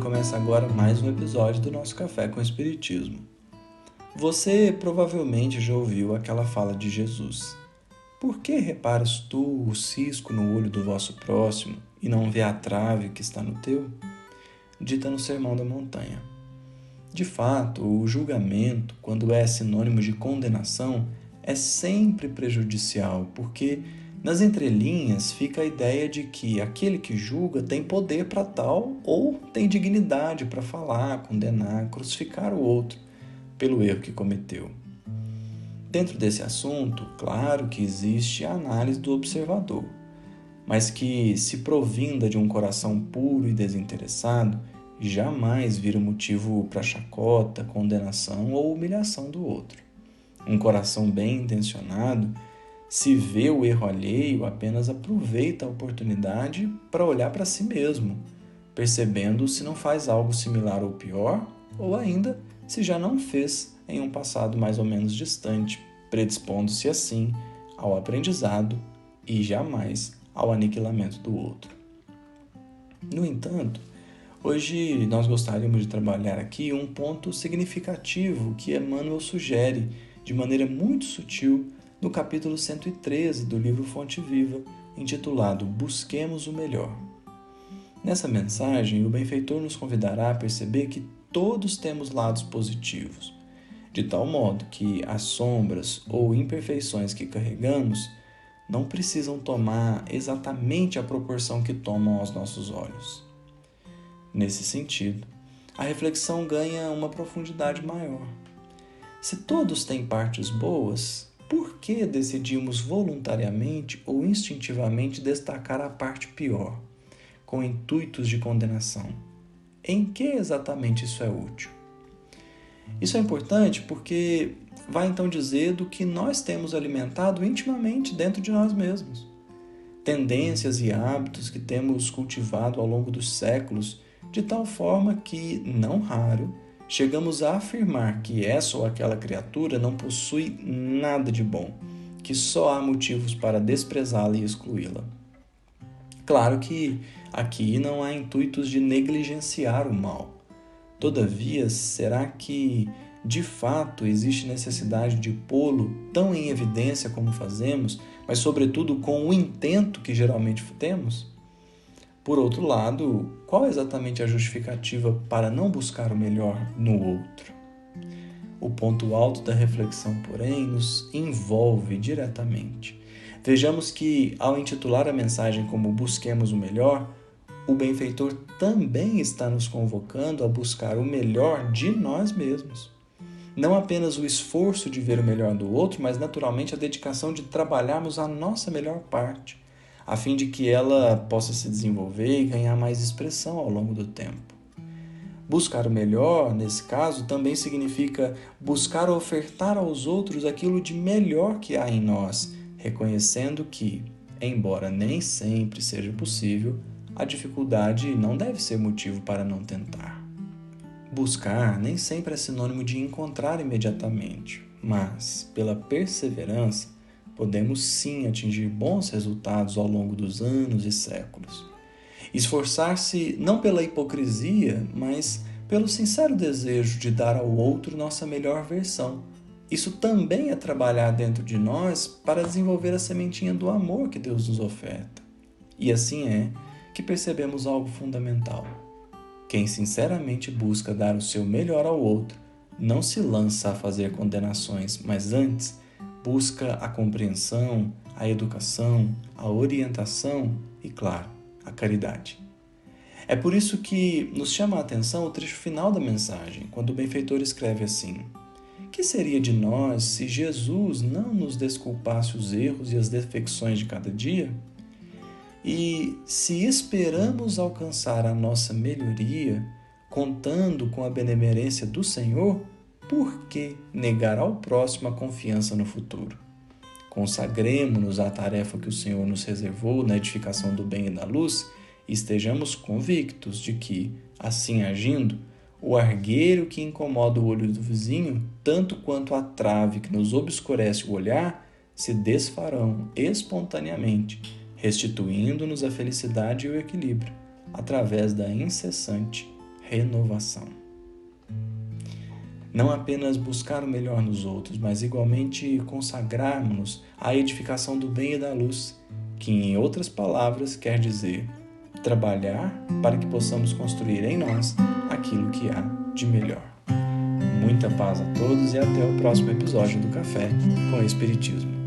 Começa agora mais um episódio do nosso Café com Espiritismo. Você provavelmente já ouviu aquela fala de Jesus: Por que reparas tu o cisco no olho do vosso próximo e não vê a trave que está no teu? Dita no Sermão da Montanha. De fato, o julgamento, quando é sinônimo de condenação, é sempre prejudicial, porque nas entrelinhas fica a ideia de que aquele que julga tem poder para tal ou tem dignidade para falar, condenar, crucificar o outro pelo erro que cometeu. Dentro desse assunto, claro que existe a análise do observador, mas que, se provinda de um coração puro e desinteressado, jamais vira motivo para chacota, condenação ou humilhação do outro. Um coração bem intencionado se vê o erro alheio, apenas aproveita a oportunidade para olhar para si mesmo, percebendo se não faz algo similar ou pior, ou ainda se já não fez em um passado mais ou menos distante, predispondo-se assim ao aprendizado e jamais ao aniquilamento do outro. No entanto, hoje nós gostaríamos de trabalhar aqui um ponto significativo que Emmanuel sugere de maneira muito sutil no capítulo 113 do livro Fonte Viva, intitulado Busquemos o Melhor. Nessa mensagem, o benfeitor nos convidará a perceber que todos temos lados positivos, de tal modo que as sombras ou imperfeições que carregamos não precisam tomar exatamente a proporção que tomam aos nossos olhos. Nesse sentido, a reflexão ganha uma profundidade maior. Se todos têm partes boas, por que decidimos voluntariamente ou instintivamente destacar a parte pior, com intuitos de condenação? Em que exatamente isso é útil? Isso é importante porque vai então dizer do que nós temos alimentado intimamente dentro de nós mesmos. Tendências e hábitos que temos cultivado ao longo dos séculos, de tal forma que, não raro, chegamos a afirmar que essa ou aquela criatura não possui nada de bom, que só há motivos para desprezá-la e excluí-la. Claro que aqui não há intuitos de negligenciar o mal. Todavia, será que de fato existe necessidade de pô-lo tão em evidência como fazemos, mas sobretudo com o intento que geralmente temos? Por outro lado, qual é exatamente a justificativa para não buscar o melhor no outro? O ponto alto da reflexão, porém, nos envolve diretamente. Vejamos que, ao intitular a mensagem como Busquemos o Melhor, o benfeitor também está nos convocando a buscar o melhor de nós mesmos. Não apenas o esforço de ver o melhor do outro, mas naturalmente a dedicação de trabalharmos a nossa melhor parte a fim de que ela possa se desenvolver e ganhar mais expressão ao longo do tempo. Buscar o melhor, nesse caso, também significa buscar ofertar aos outros aquilo de melhor que há em nós, reconhecendo que, embora nem sempre seja possível, a dificuldade não deve ser motivo para não tentar. Buscar nem sempre é sinônimo de encontrar imediatamente, mas, pela perseverança, podemos sim atingir bons resultados ao longo dos anos e séculos. Esforçar-se não pela hipocrisia, mas pelo sincero desejo de dar ao outro nossa melhor versão. Isso também é trabalhar dentro de nós para desenvolver a sementinha do amor que Deus nos oferta. E assim é que percebemos algo fundamental. Quem sinceramente busca dar o seu melhor ao outro não se lança a fazer condenações, mas antes busca a compreensão, a educação, a orientação e, claro, a caridade. É por isso que nos chama a atenção o trecho final da mensagem, quando o benfeitor escreve assim: Que seria de nós se Jesus não nos desculpasse os erros e as defecções de cada dia? E se esperamos alcançar a nossa melhoria, contando com a benemerência do Senhor, por que negar ao próximo a confiança no futuro? Consagremos-nos à tarefa que o Senhor nos reservou na edificação do bem e da luz e estejamos convictos de que, assim agindo, o argueiro que incomoda o olho do vizinho, tanto quanto a trave que nos obscurece o olhar, se desfarão espontaneamente, restituindo-nos a felicidade e o equilíbrio, através da incessante renovação. Não apenas buscar o melhor nos outros, mas igualmente consagrarmos-nos à edificação do bem e da luz, que, em outras palavras, quer dizer trabalhar para que possamos construir em nós aquilo que há de melhor. Muita paz a todos e até o próximo episódio do Café com Espiritismo.